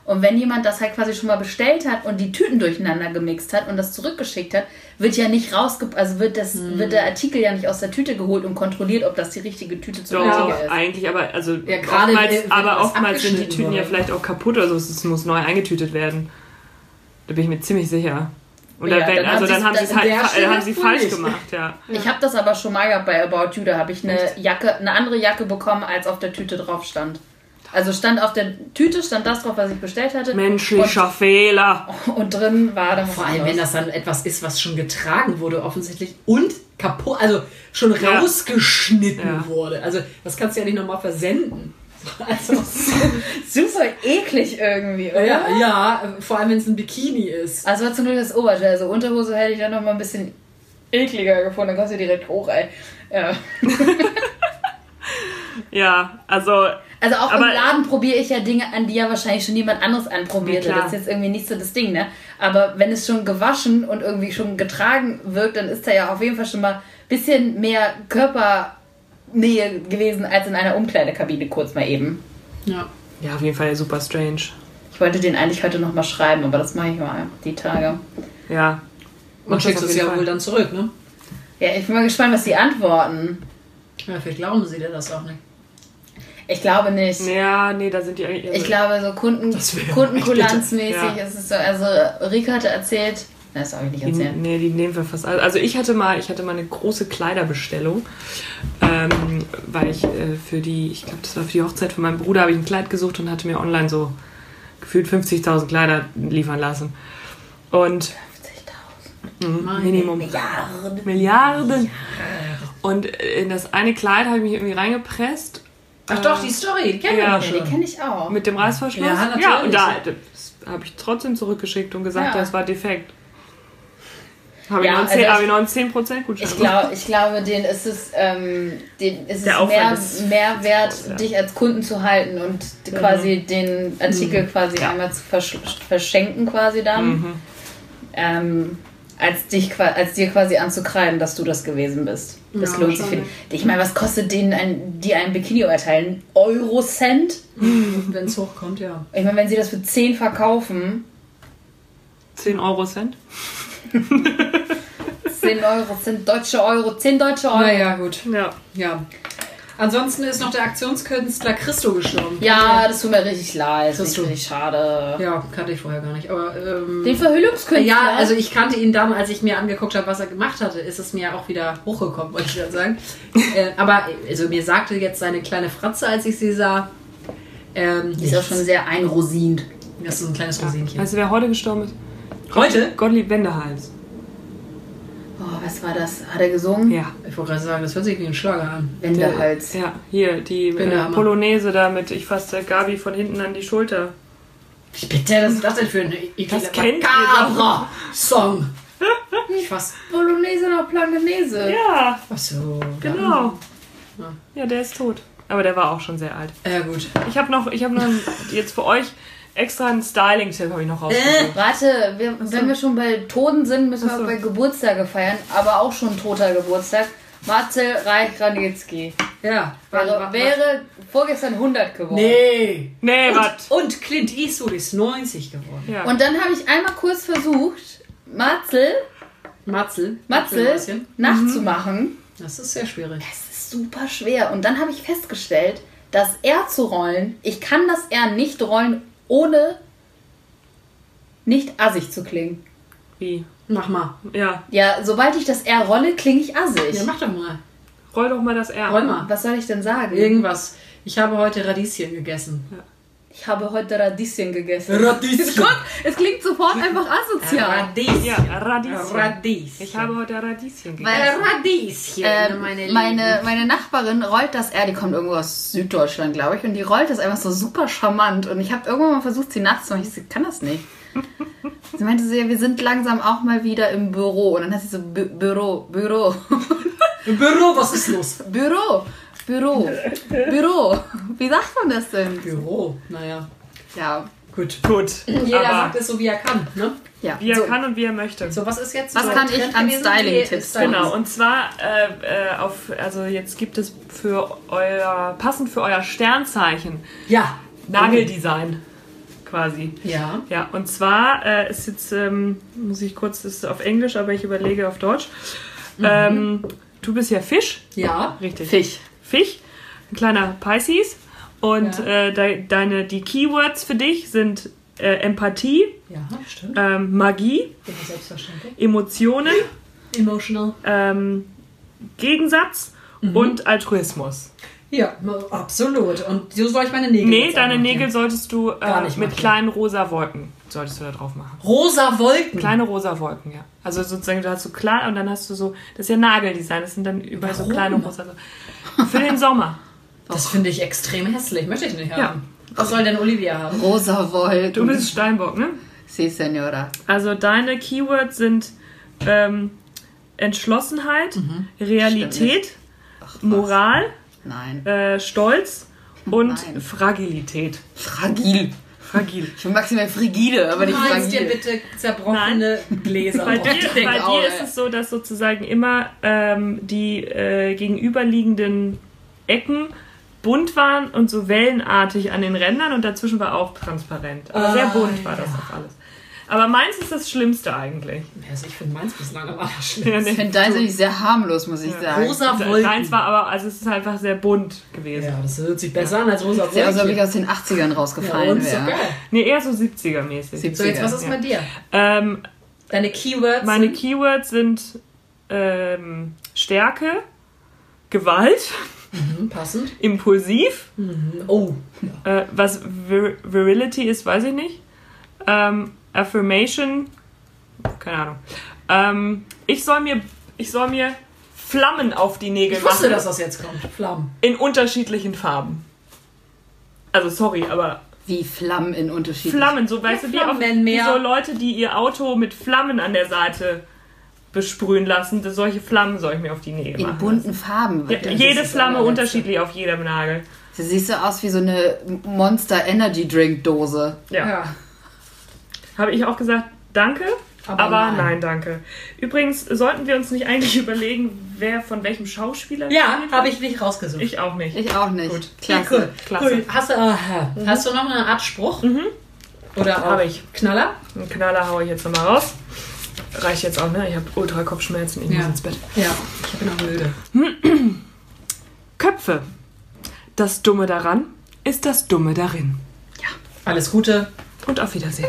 Und wenn jemand das halt quasi schon mal bestellt hat und die Tüten durcheinander gemixt hat und das zurückgeschickt hat, wird ja nicht rausge... Also wird, das, wird der Artikel ja nicht aus der Tüte geholt und kontrolliert, ob das die richtige Tüte zur Doch, richtige ist. eigentlich, aber also Ja, gerade oftmals, wenn- wenn aber oftmals sind die Tüten ja wurde. vielleicht auch kaputt oder so. Es muss neu eingetütet werden. Da bin ich mir ziemlich sicher. Und Ja, dann, wenn, dann also haben dann haben sie es halt Stelle haben sie falsch nicht. gemacht, ja. Ich habe das aber schon mal gehabt bei About You. Da habe ich eine Jacke, eine andere Jacke bekommen, als auf der Tüte drauf stand. Also stand auf der Tüte stand das drauf, was ich bestellt hatte. Menschlicher Fehler. Und, und drin war dann Vor allem, wenn das dann etwas ist, was schon getragen wurde, offensichtlich und kaputt, also schon Ja. rausgeschnitten Ja. wurde. Also das kannst du ja nicht nochmal versenden. Also, super eklig irgendwie, oder? ja, ja, vor allem wenn es ein Bikini ist. Also war zum Glück das Oberteil. Also Unterhose hätte ich dann noch mal ein bisschen ekliger gefunden. Dann kommst du direkt hoch, ey. Ja. Ja, also Also auch Aber- im Laden probiere ich ja Dinge an, die ja wahrscheinlich schon jemand anderes anprobiert Ja, hat. klar. Das ist jetzt irgendwie nicht so das Ding, ne? Aber wenn es schon gewaschen und irgendwie schon getragen wirkt, dann ist da ja auf jeden Fall schon mal ein bisschen mehr Körpernähe gewesen als in einer Umkleidekabine kurz mal eben. Ja. ja, auf jeden Fall super strange. Ich wollte den eigentlich heute noch mal schreiben, aber das mache ich mal die Tage. Ja. Und das schickst es ja Fall. wohl dann zurück, ne? Ja, ich bin mal gespannt, was die antworten. Ja, vielleicht glauben sie dir das auch nicht. Ich glaube nicht. Ja, nee, da sind die eigentlich. Ich glaube, so Kunden, Kundenkulanzmäßig bitter. ist es so. Also, Rika hatte erzählt. Das darf ich nicht Die, erzählen. nee, die nehmen wir fast alle. Also ich hatte mal, ich hatte mal eine große Kleiderbestellung, ähm, weil ich äh, für die, ich glaube, das war für die Hochzeit von meinem Bruder, habe ich ein Kleid gesucht und hatte mir online so gefühlt 50.000 Kleider liefern lassen. Und 50.000. mh, Minimum Milliarden. Milliarden. Und in das eine Kleid habe ich mich irgendwie reingepresst. Ach Äh, doch, die Story, die kennen wir ja. schon. die kenne ich auch. Mit dem Reißverschluss? Ja, natürlich. Ja, und da das habe ich trotzdem zurückgeschickt und gesagt, Ja. das war defekt. Habe Ja, ich, noch also einen 10 ich- habe ich noch einen 10% Gutschein Ich, glaub, ich glaube, denen ist es, ähm, denen ist Der es mehr, ist- mehr wert, Ja. dich als Kunden zu halten und quasi den Artikel quasi Ja. einmal zu versch verschenken quasi dann, Mhm. ähm, als, dich, als dir quasi anzukreiden, dass du das gewesen bist. Das Ja, lohnt sich für die. Ich meine, was kostet denen ein, die ein Bikini erteilen? Eurocent? Wenn es hochkommt, ja. Ich meine, wenn sie das für 10 verkaufen, 10 Euro Cent. 10 Euro sind deutsche Euro, 10 deutsche Euro. Naja, gut. Ja. Ja. Ansonsten ist noch der Aktionskünstler Christo gestorben. Ja, das tut mir richtig leid. Das ist Christo. richtig schade. Ja, kannte ich vorher gar nicht. Aber ähm, Den Verhüllungskünstler? ja, also ich kannte ihn dann, als ich mir angeguckt habe, was er gemacht hatte, ist es mir auch wieder hochgekommen, wollte ich dann sagen. äh, aber also mir sagte jetzt seine kleine Fratze, als ich sie sah. Ähm, Die ist auch schon sehr einrosint. Das ist ein kleines Rosinchen. Weißt du, wer heute gestorben ist? Heute? Gottlieb Wendehals. Oh, was war das? Hat er gesungen? Ja. Ich wollte gerade sagen, das hört sich wie ein Schlager an. Wendehals. Ja, hier, die äh. Polonaise da mit, ich fasse Gabi von hinten an die Schulter. Bitte, was ist das denn für ein Das kennt ihr Song? Ich fass. Bolognese nach Plangenese. Ja, Ach so. genau. Ja. Ja, der ist tot. Aber der war auch schon sehr alt. Ja, gut. Ich habe noch, ich habe noch jetzt für euch extra einen Styling-Tipp habe ich noch rausgesucht. Warte, wir, wenn wir schon bei Toten sind, müssen wir Ach so. bei Geburtstage feiern, aber auch schon toter Geburtstag. Marcel Reich-Ranitzky Ja. wäre, wäre vorgestern 100 geworden. Nee. Nee, was? Und Clint Eastwood ist 90 geworden. Ja. Und dann habe ich einmal kurz versucht, Marcel, Matzel. Matzel nachzumachen. Das ist sehr schwierig. Es ist super schwer. Und dann habe ich festgestellt, das R zu rollen, ich kann das R nicht rollen, ohne nicht assig zu klingen. Wie? Mach mal. Ja, Ja, sobald ich das R rolle, klinge ich assig. Ja, mach doch mal. roll doch mal das R. Roll mal. Was soll ich denn sagen? Irgendwas. Ich habe heute Radieschen gegessen. Ich habe heute Radieschen gegessen. Radieschen. Guck, es klingt sofort einfach asozial. Radieschen. Ja, Radieschen. Radieschen. Ich habe heute Radieschen gegessen. Weil- Radieschen, Ähm, meine meine, Lieben. meine Nachbarin rollt das R, die kommt irgendwo aus Süddeutschland, glaube ich, und die rollt das einfach so super charmant. Und ich habe irgendwann mal versucht, sie nachzumachen. Ich kann das nicht. Sie meinte so, ja, wir sind langsam auch mal wieder im Büro. Und dann hat sie so, Bü Büro, Büro, Im Büro, was ist los? Büro, Büro, Büro. Wie sagt man das denn? Büro. Naja, Ja, gut. Gut. Jeder aber sagt es so, wie er kann. Ne? ja. wie er so, kann und wie er möchte. So, was ist jetzt Was so kann ich an? Styling-Tipps Styling. Genau, und zwar äh, äh, auf, also jetzt gibt es für euer, passend für euer Sternzeichen, Ja. Nageldesign quasi. Ja. Ja, und zwar äh, ist jetzt, ähm, muss ich kurz, das ist auf Englisch, aber ich überlege auf Deutsch. Ähm, du bist ja Fisch, Ja. richtig. Fisch. Fisch, ein kleiner Pisces. Und Ja. äh, de, deine, die Keywords für dich sind äh, Empathie, Ja, ähm, Magie. Emotionen, Emotional. ähm, Gegensatz Mhm. und Altruismus. Ja, absolut. Und so soll ich meine Nägel Nee, deine. Nägel solltest du Gar äh, nicht mit kleinen rosa Wolken solltest du da drauf machen. Rosa Wolken. Kleine rosa Wolken, ja. Also sozusagen, du hast so klein und dann hast du so, das ist ja Nageldesign, das sind dann überall so Warum? kleine rosa. Für den Sommer. Das finde ich extrem hässlich. Möchte ich nicht haben. Ja. Was soll denn Olivia haben? Rosa Wolken. Du bist Steinbock, ne? Si, Senora. Also deine Keywords sind ähm, Entschlossenheit, Realität, Moral, Nein. äh, Stolz und Nein. Fragilität. Fragil. Fragil. Ich bin maximal frigide, aber nicht Malst dir fragil. bitte zerbrochene Gläser. Bei dir, bei auch, dir ist es so, dass sozusagen immer ähm, die äh, gegenüberliegenden Ecken bunt waren und so wellenartig an den Rändern und dazwischen war auch transparent. Aber sehr Ah, bunt war das auch alles. Aber meins ist das Schlimmste eigentlich. Also ich finde meins bislang am Ja, allerschlimmsten. Ich finde deins nämlich sehr harmlos, muss ich sagen. Rosa Deins Wolken. war aber, also es ist einfach sehr bunt gewesen. Ja, das hört sich besser an als rosa Ist ja Wolken. also wirklich aus den 80ern ja, rausgefallen so wäre. geil. Nee, eher so 70er-mäßig. So, jetzt was ist Ja. mit dir? Ähm, Deine Keywords meine sind Keywords sind ähm, Stärke, Gewalt, Hm, passend. impulsiv, Oh. äh, was Vir Virility ist, weiß ich nicht. Ähm, Affirmation, keine Ahnung. Ähm, ich soll mir, ich soll mir Flammen auf die Nägel Ich wusste, machen dass das jetzt kommt. Flammen. in unterschiedlichen Farben. Also sorry, aber Wie Flammen in unterschiedlichen Flammen, so weißt du, wie, auf, Flammen wie mehr. so Leute, die ihr Auto mit Flammen an der Seite besprühen lassen. Solche Flammen soll ich mir auf die Nägel In machen. bunten Farben. Ja, Das jede Flamme unterschiedlich auf jedem Nagel. Du siehst so aus wie so eine Monster Energy Drink Dose. Ja. Habe ich auch gesagt, danke, aber, Aber nein. nein. danke. Übrigens sollten wir uns nicht eigentlich überlegen, wer von welchem Schauspieler Ja, habe ich nicht rausgesucht. Ich auch nicht. Ich auch nicht. Gut. Klasse. Cool. Klasse. Cool. Hast, du, äh, hast du noch eine Art Spruch? Oder auch Habe ich. Knaller? Einen Knaller haue ich jetzt nochmal raus. Reicht jetzt auch, ne? Ich habe ultra Kopfschmerzen, ich Ja. muss ins Bett. Ja, ich bin auch müde. Köpfe. Das Dumme daran ist das Dumme darin. Alles Gute. Und auf Wiedersehen.